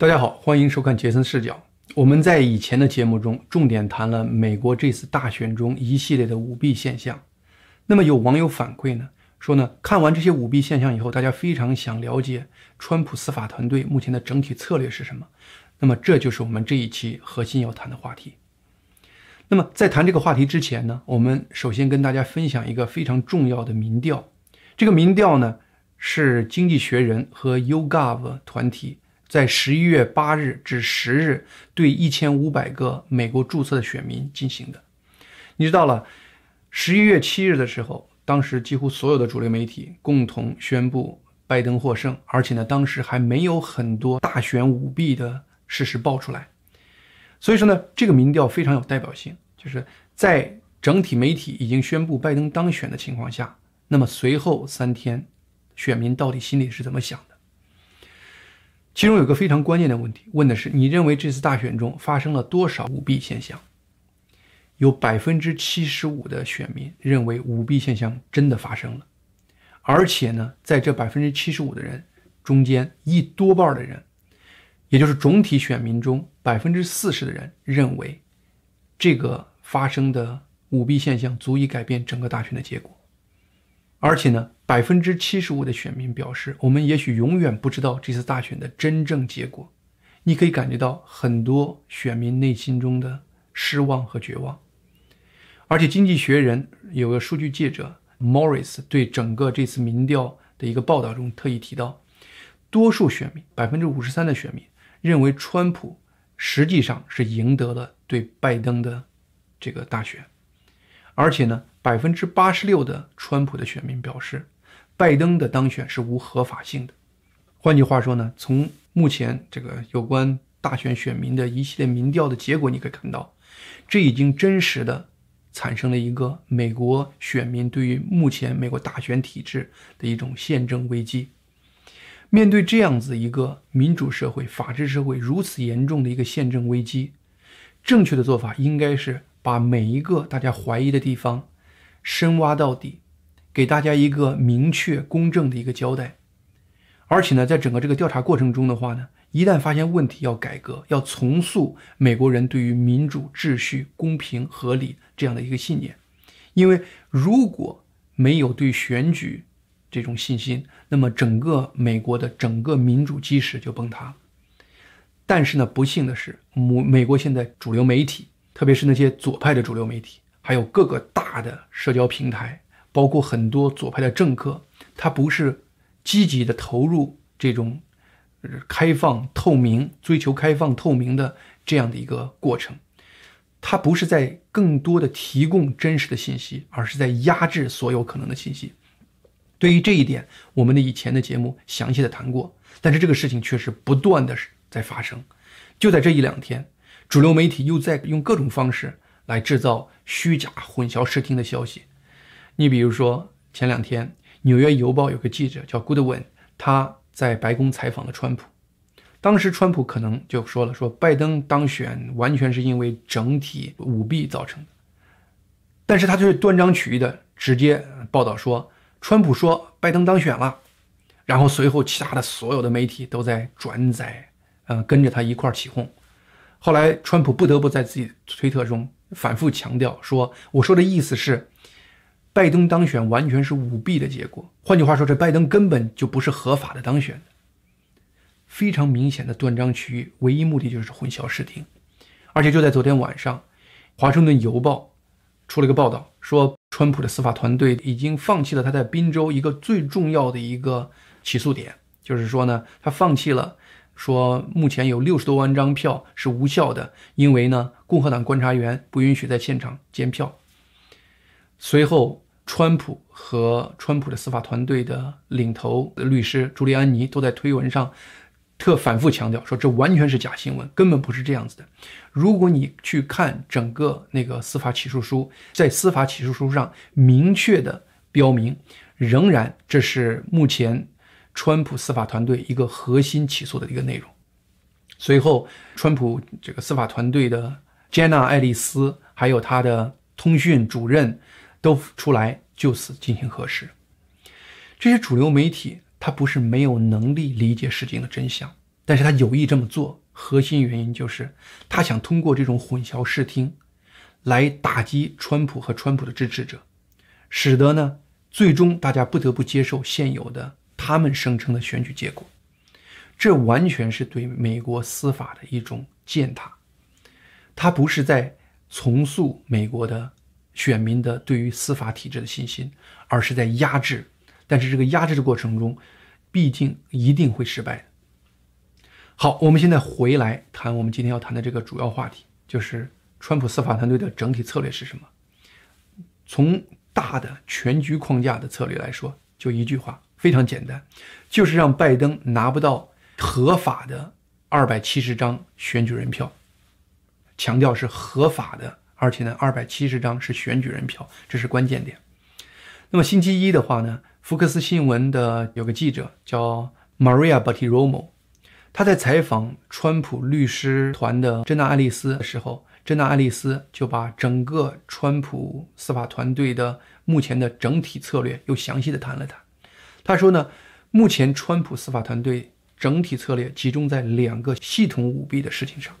大家好，欢迎收看杰森视角。我们在以前的节目中重点谈了美国这次大选中一系列的舞弊现象。那么有网友反馈呢，说呢，看完这些舞弊现象以后，大家非常想了解川普司法团队目前的整体策略是什么。那么这就是我们这一期核心要谈的话题。那么在谈这个话题之前呢，我们首先跟大家分享一个非常重要的民调。这个民调呢是《经济学人》和 YouGov 团体。在十一月八日至十日，对一千五百个美国注册的选民进行的。你知道了，十一月七日的时候，当时几乎所有的主流媒体共同宣布拜登获胜，而且呢，当时还没有很多大选舞弊的事实爆出来。所以说呢，这个民调非常有代表性，就是在整体媒体已经宣布拜登当选的情况下，那么随后三天，选民到底心里是怎么想的？其中有个非常关键的问题，问的是你认为这次大选中发生了多少舞弊现象？有百分之七十五的选民认为舞弊现象真的发生了，而且呢，在这百分之七十五的人中间，一多半的人，也就是总体选民中百分之四十的人认为，这个发生的舞弊现象足以改变整个大选的结果。而且呢，百分之七十五的选民表示，我们也许永远不知道这次大选的真正结果。你可以感觉到很多选民内心中的失望和绝望。而且，《经济学人》有个数据记者 Morris 对整个这次民调的一个报道中特意提到，多数选民百分之五十三的选民认为，川普实际上是赢得了对拜登的这个大选。而且呢。百分之八十六的川普的选民表示，拜登的当选是无合法性的。换句话说呢，从目前这个有关大选选民的一系列民调的结果，你可以看到，这已经真实的产生了一个美国选民对于目前美国大选体制的一种宪政危机。面对这样子一个民主社会、法治社会如此严重的一个宪政危机，正确的做法应该是把每一个大家怀疑的地方。深挖到底，给大家一个明确、公正的一个交代。而且呢，在整个这个调查过程中的话呢，一旦发现问题，要改革，要重塑美国人对于民主、秩序、公平、合理这样的一个信念。因为如果没有对选举这种信心，那么整个美国的整个民主基石就崩塌了。但是呢，不幸的是，美美国现在主流媒体，特别是那些左派的主流媒体。还有各个大的社交平台，包括很多左派的政客，他不是积极的投入这种开放透明、追求开放透明的这样的一个过程，他不是在更多的提供真实的信息，而是在压制所有可能的信息。对于这一点，我们的以前的节目详细的谈过，但是这个事情却是不断的在发生。就在这一两天，主流媒体又在用各种方式。来制造虚假、混淆视听的消息。你比如说，前两天《纽约邮报》有个记者叫 Goodwin，他在白宫采访了川普。当时川普可能就说了，说拜登当选完全是因为整体舞弊造成的。但是他就是断章取义的直接报道说，川普说拜登当选了，然后随后其他的所有的媒体都在转载，呃，跟着他一块起哄。后来川普不得不在自己推特中。反复强调说：“我说的意思是，拜登当选完全是舞弊的结果。换句话说，这拜登根本就不是合法的当选，非常明显的断章取义，唯一目的就是混淆视听。而且就在昨天晚上，《华盛顿邮报》出了一个报道，说川普的司法团队已经放弃了他在宾州一个最重要的一个起诉点，就是说呢，他放弃了。”说目前有六十多万张票是无效的，因为呢，共和党观察员不允许在现场监票。随后，川普和川普的司法团队的领头律师朱利安尼都在推文上特反复强调说，这完全是假新闻，根本不是这样子的。如果你去看整个那个司法起诉书，在司法起诉书上明确的标明，仍然这是目前。川普司法团队一个核心起诉的一个内容。随后，川普这个司法团队的 Jenna 爱丽丝，还有他的通讯主任，都出来就此进行核实。这些主流媒体，他不是没有能力理解事情的真相，但是他有意这么做，核心原因就是他想通过这种混淆视听，来打击川普和川普的支持者，使得呢最终大家不得不接受现有的他们声称的选举结果。这完全是对美国司法的一种践踏，他不是在重塑美国的选民的对于司法体制的信心，而是在压制。但是这个压制的过程中，毕竟一定会失败。好，我们现在回来谈我们今天要谈的这个主要话题，就是川普司法团队的整体策略是什么？从大的全局框架的策略来说，就一句话，非常简单，就是让拜登拿不到合法的二百七十张选举人票，强调是合法的，而且呢，二百七十张是选举人票，这是关键点。那么星期一的话呢，福克斯新闻的有个记者叫 Maria Battiromo。他在采访川普律师团的珍娜·爱丽丝的时候，珍娜·爱丽丝就把整个川普司法团队的目前的整体策略又详细的谈了谈。他说呢，目前川普司法团队整体策略集中在两个系统舞弊的事情上，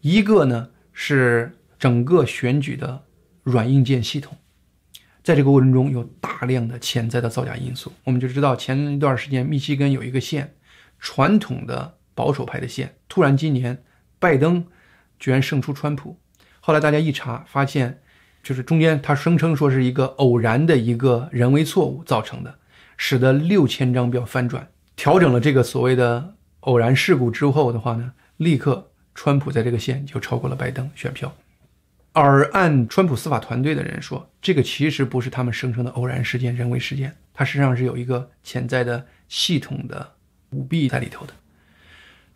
一个呢是整个选举的软硬件系统，在这个过程中有大量的潜在的造假因素。我们就知道前一段时间密西根有一个县，传统的。保守派的县突然今年，拜登居然胜出川普。后来大家一查，发现就是中间他声称说是一个偶然的一个人为错误造成的，使得六千张票翻转。调整了这个所谓的偶然事故之后的话呢，立刻川普在这个县就超过了拜登选票。而按川普司法团队的人说，这个其实不是他们声称的偶然事件、人为事件，它实际上是有一个潜在的系统的舞弊在里头的。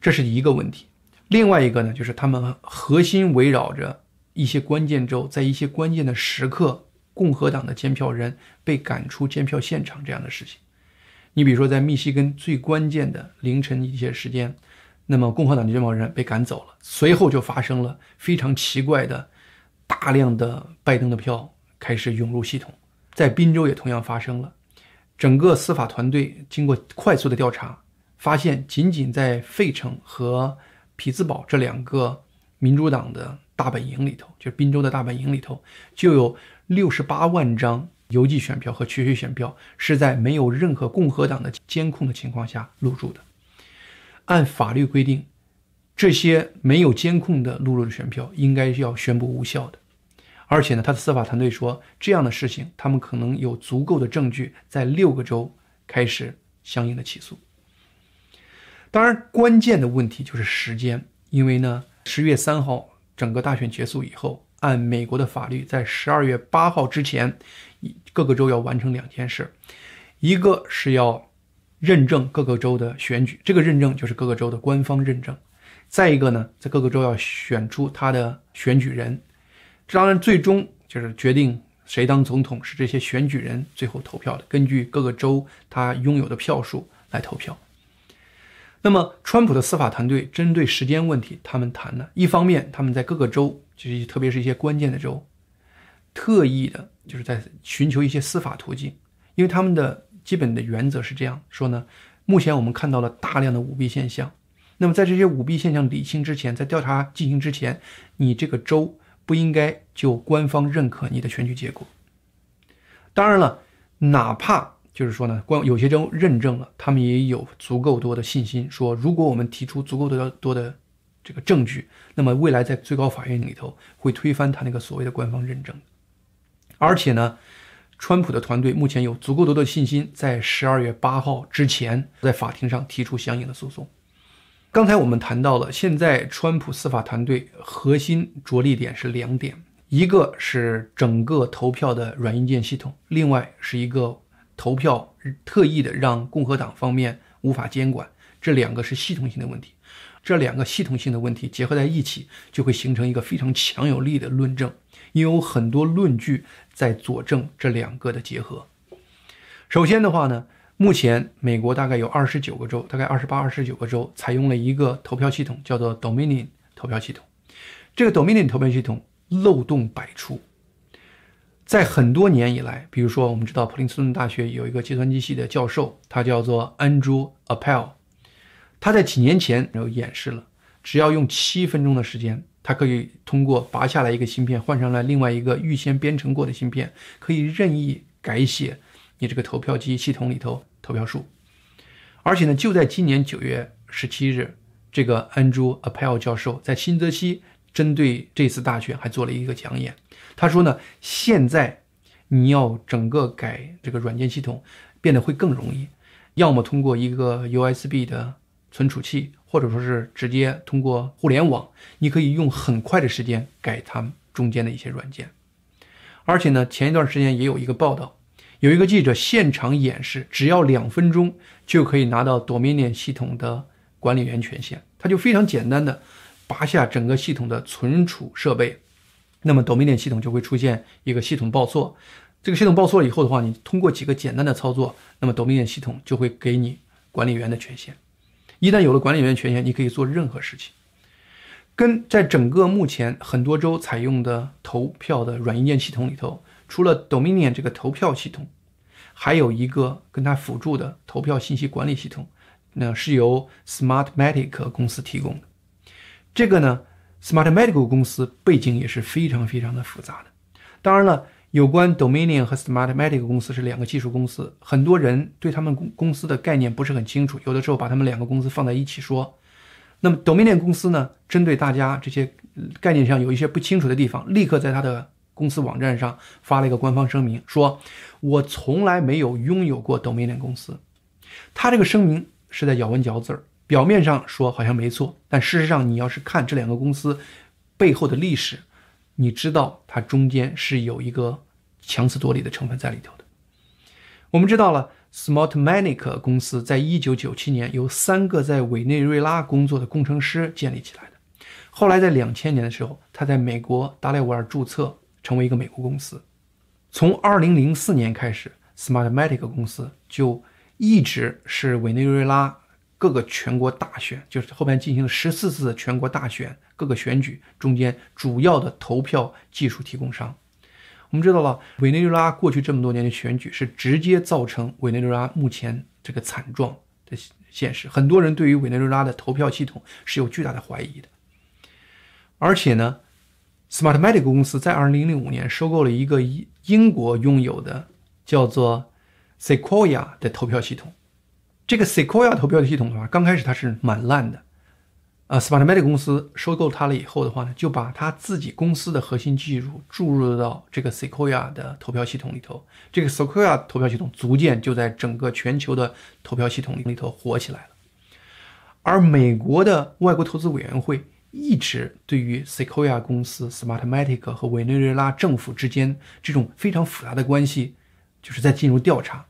这是一个问题，另外一个呢，就是他们核心围绕着一些关键州，在一些关键的时刻，共和党的监票人被赶出监票现场这样的事情。你比如说，在密西根最关键的凌晨一些时间，那么共和党的监票人被赶走了，随后就发生了非常奇怪的，大量的拜登的票开始涌入系统。在宾州也同样发生了，整个司法团队经过快速的调查。发现，仅仅在费城和匹兹堡这两个民主党的大本营里头，就是宾州的大本营里头，就有六十八万张邮寄选票和区区选票是在没有任何共和党的监控的情况下录入的。按法律规定，这些没有监控的录入的选票应该是要宣布无效的。而且呢，他的司法团队说，这样的事情他们可能有足够的证据，在六个州开始相应的起诉。当然，关键的问题就是时间，因为呢，十月三号整个大选结束以后，按美国的法律，在十二月八号之前，各个州要完成两件事，一个是要认证各个州的选举，这个认证就是各个州的官方认证；再一个呢，在各个州要选出他的选举人，当然最终就是决定谁当总统是这些选举人最后投票的，根据各个州他拥有的票数来投票。那么，川普的司法团队针对时间问题，他们谈了一方面，他们在各个州，就是特别是一些关键的州，特意的就是在寻求一些司法途径，因为他们的基本的原则是这样说呢：目前我们看到了大量的舞弊现象，那么在这些舞弊现象理清之前，在调查进行之前，你这个州不应该就官方认可你的选举结果。当然了，哪怕。就是说呢，官有些州认证了，他们也有足够多的信心，说如果我们提出足够多的多的这个证据，那么未来在最高法院里头会推翻他那个所谓的官方认证。而且呢，川普的团队目前有足够多的信心，在十二月八号之前在法庭上提出相应的诉讼。刚才我们谈到了，现在川普司法团队核心着力点是两点，一个是整个投票的软硬件系统，另外是一个。投票特意的让共和党方面无法监管，这两个是系统性的问题。这两个系统性的问题结合在一起，就会形成一个非常强有力的论证，因为有很多论据在佐证这两个的结合。首先的话呢，目前美国大概有二十九个州，大概二十八、二十九个州采用了一个投票系统，叫做 Dominion 投票系统。这个 Dominion 投票系统漏洞百出。在很多年以来，比如说，我们知道普林斯顿大学有一个计算机系的教授，他叫做 Andrew Appel，他在几年前有演示了，只要用七分钟的时间，他可以通过拔下来一个芯片，换上来另外一个预先编程过的芯片，可以任意改写你这个投票机系统里头投票数。而且呢，就在今年九月十七日，这个 Andrew Appel 教授在新泽西针对这次大选还做了一个讲演。他说呢，现在你要整个改这个软件系统变得会更容易，要么通过一个 USB 的存储器，或者说是直接通过互联网，你可以用很快的时间改它们中间的一些软件。而且呢，前一段时间也有一个报道。有一个记者现场演示，只要两分钟就可以拿到 Dominion 系统的管理员权限。他就非常简单的拔下整个系统的存储设备，那么 Dominion 系统就会出现一个系统报错。这个系统报错了以后的话，你通过几个简单的操作，那么 Dominion 系统就会给你管理员的权限。一旦有了管理员权限，你可以做任何事情。跟在整个目前很多州采用的投票的软硬件系统里头。除了 Dominion 这个投票系统，还有一个跟它辅助的投票信息管理系统，那是由 Smartmatic 公司提供的。这个呢，Smartmatic 公司背景也是非常非常的复杂的。当然了，有关 Dominion 和 Smartmatic 公司是两个技术公司，很多人对他们公公司的概念不是很清楚，有的时候把他们两个公司放在一起说。那么 Dominion 公司呢，针对大家这些概念上有一些不清楚的地方，立刻在它的公司网站上发了一个官方声明，说：“我从来没有拥有过 Dominion 公司。”他这个声明是在咬文嚼字儿，表面上说好像没错，但事实上，你要是看这两个公司背后的历史，你知道它中间是有一个强词夺理的成分在里头的。我们知道了，Smartmatic 公司在一九九七年由三个在委内瑞拉工作的工程师建立起来的，后来在两千年的时候，他在美国达莱维尔注册。成为一个美国公司，从二零零四年开始，Smartmatic 公司就一直是委内瑞拉各个全国大选，就是后面进行了十四次全国大选各个选举中间主要的投票技术提供商。我们知道了，委内瑞拉过去这么多年的选举是直接造成委内瑞拉目前这个惨状的现实。很多人对于委内瑞拉的投票系统是有巨大的怀疑的，而且呢。Smartmatic 公司在2005年收购了一个英国拥有的叫做 Sequoia 的投票系统。这个 Sequoia 投票系统的话，刚开始它是蛮烂的。啊，Smartmatic 公司收购它了以后的话呢，就把它自己公司的核心技术注入到这个 Sequoia 的投票系统里头。这个 Sequoia 投票系统逐渐就在整个全球的投票系统里头火起来了。而美国的外国投资委员会。一直对于 Sequoia 公司、Smartmatic 和委内瑞拉政府之间这种非常复杂的关系，就是在进入调查。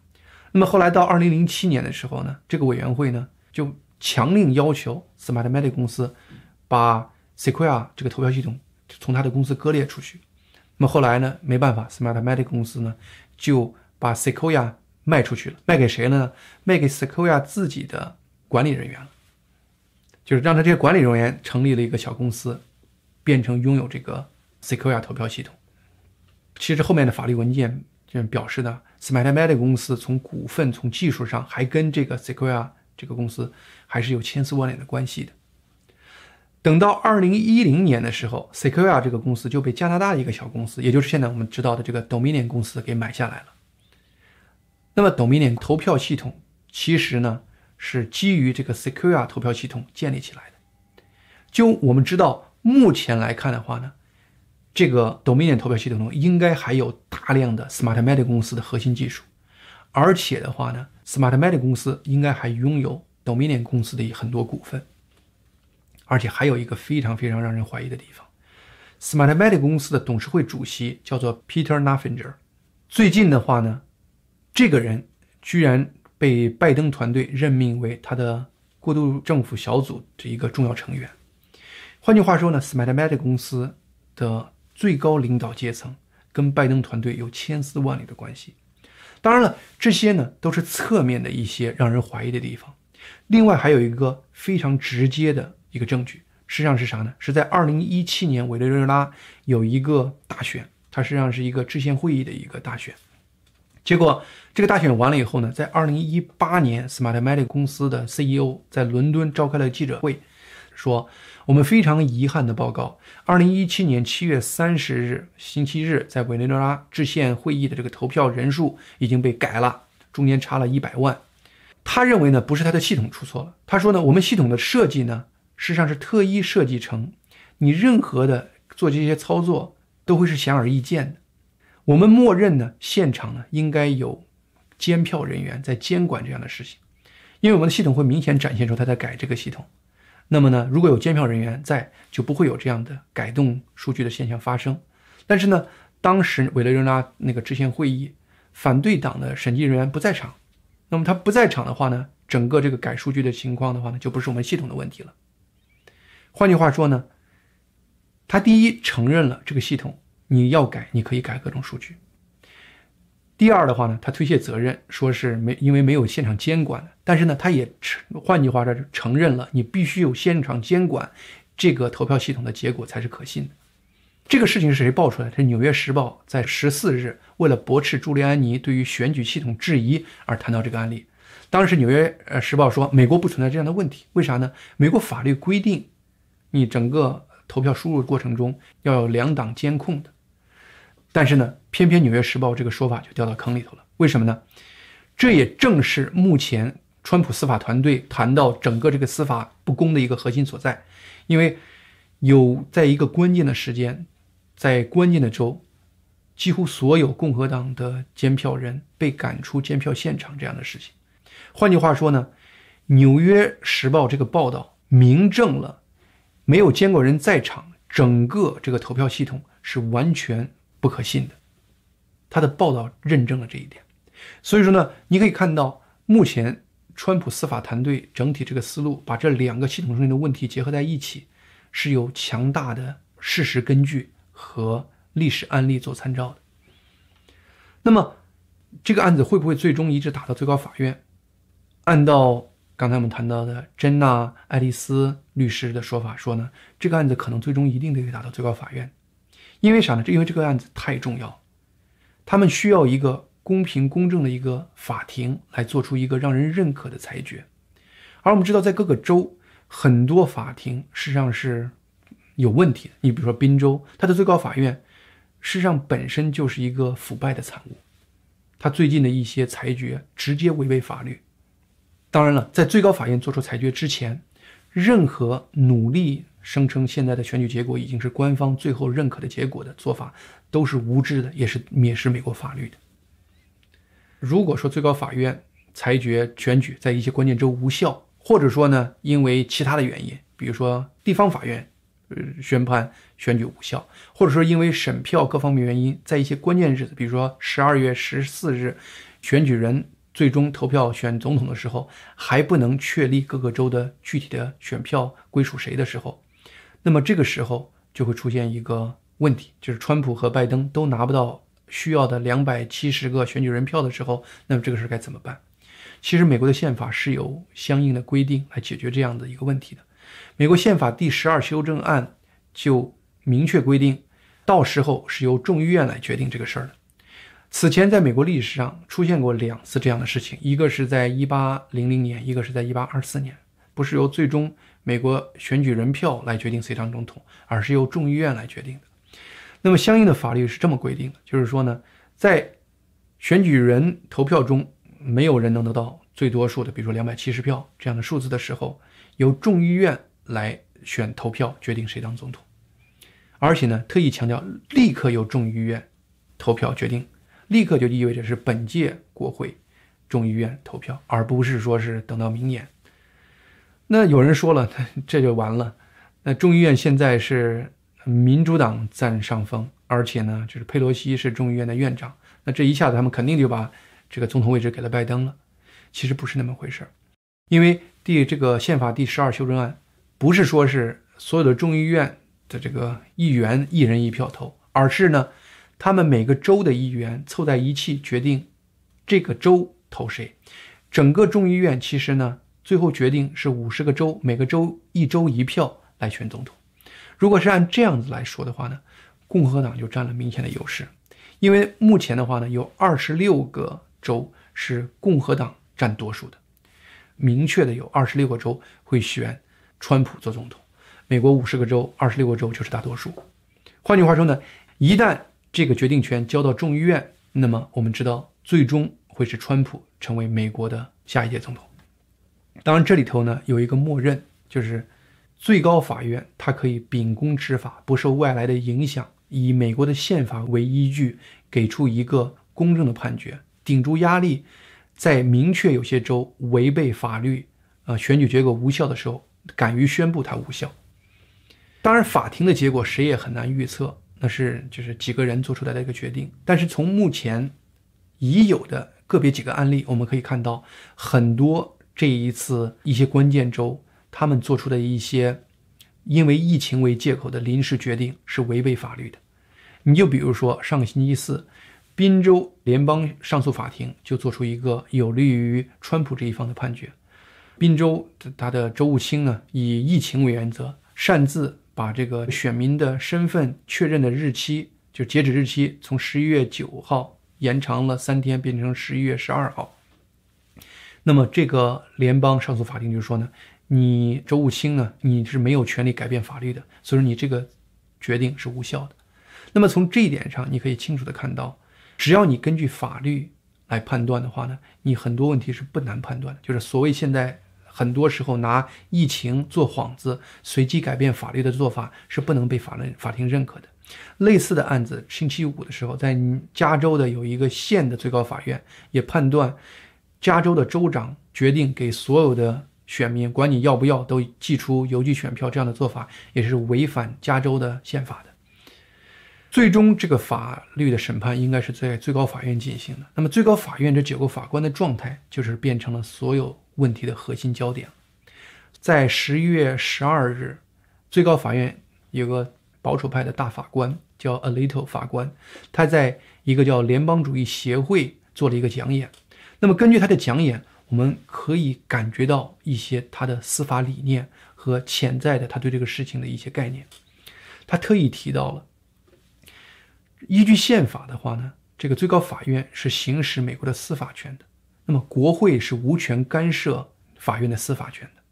那么后来到二零零七年的时候呢，这个委员会呢就强令要求 Smartmatic 公司把 Sequoia 这个投票系统从他的公司割裂出去。那么后来呢，没办法，Smartmatic 公司呢就把 Sequoia 卖出去了，卖给谁了呢？卖给 Sequoia 自己的管理人员了。就是让他这些管理人员成立了一个小公司，变成拥有这个 Sequoia 投票系统。其实后面的法律文件就表示呢，Smartmatic 公司从股份、从技术上还跟这个 Sequoia 这个公司还是有千丝万缕的关系的。等到二零一零年的时候，Sequoia 这个公司就被加拿大的一个小公司，也就是现在我们知道的这个 Dominion 公司给买下来了。那么 Dominion 投票系统其实呢？是基于这个 Secura 投票系统建立起来的。就我们知道，目前来看的话呢，这个 Dominion 投票系统中应该还有大量的 Smartmatic 公司的核心技术，而且的话呢，Smartmatic 公司应该还拥有 Dominion 公司的很多股份。而且还有一个非常非常让人怀疑的地方，Smartmatic 公司的董事会主席叫做 Peter n a f f i n g e r 最近的话呢，这个人居然。被拜登团队任命为他的过渡政府小组的一个重要成员。换句话说呢，Smartmatic 公司的最高领导阶层跟拜登团队有千丝万缕的关系。当然了，这些呢都是侧面的一些让人怀疑的地方。另外还有一个非常直接的一个证据，实际上是啥呢？是在2017年委内瑞拉有一个大选，它实际上是一个制宪会议的一个大选。结果这个大选完了以后呢，在二零一八年，Smartmatic 公司的 CEO 在伦敦召开了记者会，说我们非常遗憾的报告，二零一七年七月三十日星期日在委内瑞拉制宪会议的这个投票人数已经被改了，中间差了一百万。他认为呢，不是他的系统出错了。他说呢，我们系统的设计呢，实际上是特意设计成，你任何的做这些操作都会是显而易见的。我们默认呢，现场呢应该有监票人员在监管这样的事情，因为我们的系统会明显展现出他在改这个系统。那么呢，如果有监票人员在，就不会有这样的改动数据的现象发生。但是呢，当时委内瑞拉那个制宪会议，反对党的审计人员不在场，那么他不在场的话呢，整个这个改数据的情况的话呢，就不是我们系统的问题了。换句话说呢，他第一承认了这个系统。你要改，你可以改各种数据。第二的话呢，他推卸责任，说是没因为没有现场监管。但是呢，他也承，换句话说，承认了你必须有现场监管，这个投票系统的结果才是可信的。这个事情是谁爆出来？是《纽约时报》在十四日为了驳斥朱利安尼对于选举系统质疑而谈到这个案例。当时《纽约时报》说，美国不存在这样的问题，为啥呢？美国法律规定，你整个投票输入过程中要有两党监控的。但是呢，偏偏《纽约时报》这个说法就掉到坑里头了。为什么呢？这也正是目前川普司法团队谈到整个这个司法不公的一个核心所在。因为有在一个关键的时间，在关键的州，几乎所有共和党的监票人被赶出监票现场这样的事情。换句话说呢，《纽约时报》这个报道明证了，没有监管人在场，整个这个投票系统是完全。不可信的，他的报道认证了这一点。所以说呢，你可以看到，目前川普司法团队整体这个思路，把这两个系统中的问题结合在一起，是有强大的事实根据和历史案例做参照的。那么，这个案子会不会最终一直打到最高法院？按照刚才我们谈到的珍娜·爱丽丝律师的说法说呢，这个案子可能最终一定得打到最高法院。因为啥呢？这因为这个案子太重要，他们需要一个公平公正的一个法庭来做出一个让人认可的裁决。而我们知道，在各个州，很多法庭实际上是有问题的。你比如说宾州，它的最高法院实际上本身就是一个腐败的产物，它最近的一些裁决直接违背法律。当然了，在最高法院做出裁决之前，任何努力。声称现在的选举结果已经是官方最后认可的结果的做法，都是无知的，也是蔑视美国法律的。如果说最高法院裁决选举在一些关键州无效，或者说呢因为其他的原因，比如说地方法院呃宣判选举无效，或者说因为审票各方面原因，在一些关键日子，比如说十二月十四日，选举人最终投票选总统的时候，还不能确立各个州的具体的选票归属谁的时候。那么这个时候就会出现一个问题，就是川普和拜登都拿不到需要的两百七十个选举人票的时候，那么这个事该怎么办？其实美国的宪法是有相应的规定来解决这样的一个问题的。美国宪法第十二修正案就明确规定，到时候是由众议院来决定这个事儿的。此前在美国历史上出现过两次这样的事情，一个是在一八零零年，一个是在一八二四年，不是由最终。美国选举人票来决定谁当总统，而是由众议院来决定的。那么相应的法律是这么规定的，就是说呢，在选举人投票中没有人能得到最多数的，比如说两百七十票这样的数字的时候，由众议院来选投票决定谁当总统。而且呢，特意强调立刻由众议院投票决定，立刻就意味着是本届国会众议院投票，而不是说是等到明年。那有人说了，这就完了。那众议院现在是民主党占上风，而且呢，就是佩洛西是众议院的院长。那这一下子他们肯定就把这个总统位置给了拜登了。其实不是那么回事，因为第这个宪法第十二修正案不是说是所有的众议院的这个议员一人一票投，而是呢，他们每个州的议员凑在一起决定这个州投谁。整个众议院其实呢。最后决定是五十个州，每个州一州一票来选总统。如果是按这样子来说的话呢，共和党就占了明显的优势，因为目前的话呢，有二十六个州是共和党占多数的，明确的有二十六个州会选川普做总统。美国五十个州，二十六个州就是大多数。换句话说呢，一旦这个决定权交到众议院，那么我们知道最终会是川普成为美国的下一届总统。当然，这里头呢有一个默认，就是最高法院它可以秉公执法，不受外来的影响，以美国的宪法为依据，给出一个公正的判决，顶住压力，在明确有些州违背法律，呃，选举结果无效的时候，敢于宣布它无效。当然，法庭的结果谁也很难预测，那是就是几个人做出来的一个决定。但是从目前已有的个别几个案例，我们可以看到，很多这一次一些关键州他们做出的一些因为疫情为借口的临时决定是违背法律的。你就比如说上个星期四，宾州联邦上诉法庭就做出一个有利于川普这一方的判决。宾州他的州务卿呢，以疫情为原则，擅自。把这个选民的身份确认的日期，就截止日期，从十一月九号延长了三天，变成十一月十二号。那么，这个联邦上诉法庭就说呢，你周务清呢，你是没有权利改变法律的，所以说你这个决定是无效的。那么从这一点上，你可以清楚的看到，只要你根据法律来判断的话呢，你很多问题是不难判断的，就是所谓现在。很多时候拿疫情做幌子，随机改变法律的做法是不能被法律法庭认可的。类似的案子，星期五的时候，在加州的有一个县的最高法院也判断，加州的州长决定给所有的选民，管你要不要，都寄出邮寄选票，这样的做法也是违反加州的宪法的。最终，这个法律的审判应该是在最高法院进行的。那么，最高法院这九个法官的状态，就是变成了所有。问题的核心焦点，在十一月十二日，最高法院有个保守派的大法官叫 Alito 法官，他在一个叫联邦主义协会做了一个讲演。那么根据他的讲演，我们可以感觉到一些他的司法理念和潜在的他对这个事情的一些概念。他特意提到了，依据宪法的话呢，这个最高法院是行使美国的司法权的。那么，国会是无权干涉法院的司法权的，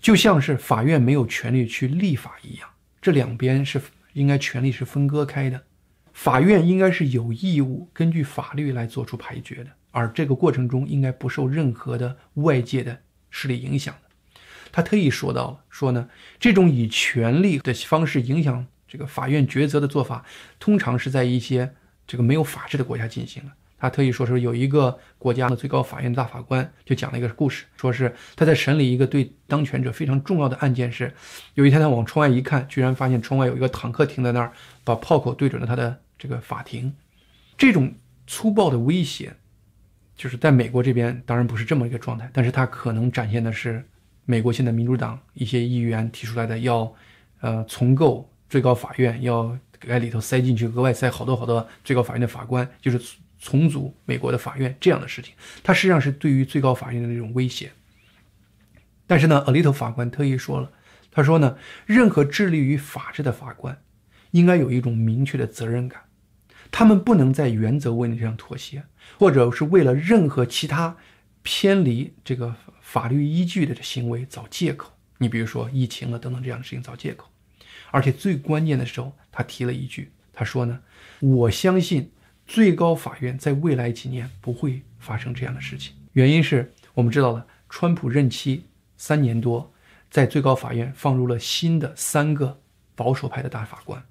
就像是法院没有权利去立法一样。这两边是应该权力是分割开的，法院应该是有义务根据法律来做出裁决的，而这个过程中应该不受任何的外界的势力影响的。他特意说到了，说呢，这种以权力的方式影响这个法院抉择的做法，通常是在一些这个没有法治的国家进行的。他特意说是有一个国家的最高法院大法官就讲了一个故事，说是他在审理一个对当权者非常重要的案件时，有一天他往窗外一看，居然发现窗外有一个坦克停在那儿，把炮口对准了他的这个法庭。这种粗暴的威胁，就是在美国这边当然不是这么一个状态，但是它可能展现的是美国现在民主党一些议员提出来的要，呃，重构最高法院，要在里头塞进去额外塞好多好多最高法院的法官，就是。重组美国的法院这样的事情，它实际上是对于最高法院的那种威胁。但是呢，阿利托法官特意说了，他说呢，任何致力于法治的法官，应该有一种明确的责任感，他们不能在原则问题上妥协，或者是为了任何其他偏离这个法律依据的行为找借口。你比如说疫情了等等这样的事情找借口。而且最关键的时候，他提了一句，他说呢，我相信。最高法院在未来几年不会发生这样的事情，原因是我们知道了，川普任期三年多，在最高法院放入了新的三个保守派的大法官，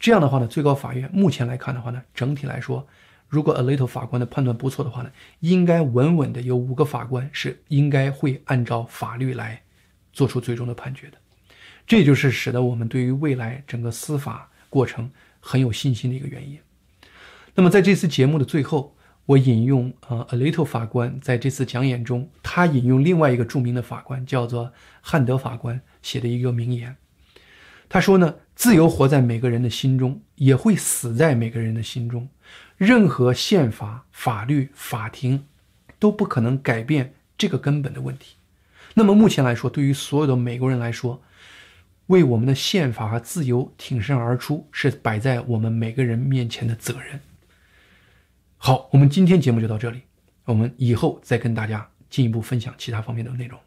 这样的话呢，最高法院目前来看的话呢，整体来说，如果 Alito 法官的判断不错的话呢，应该稳稳的有五个法官是应该会按照法律来做出最终的判决的，这就是使得我们对于未来整个司法过程很有信心的一个原因。那么在这次节目的最后，我引用啊，Alito 法官在这次讲演中，他引用另外一个著名的法官，叫做汉德法官写的一个名言。他说呢：“自由活在每个人的心中，也会死在每个人的心中。任何宪法、法律、法庭都不可能改变这个根本的问题。”那么目前来说，对于所有的美国人来说，为我们的宪法和自由挺身而出，是摆在我们每个人面前的责任。好，我们今天节目就到这里，我们以后再跟大家进一步分享其他方面的内容。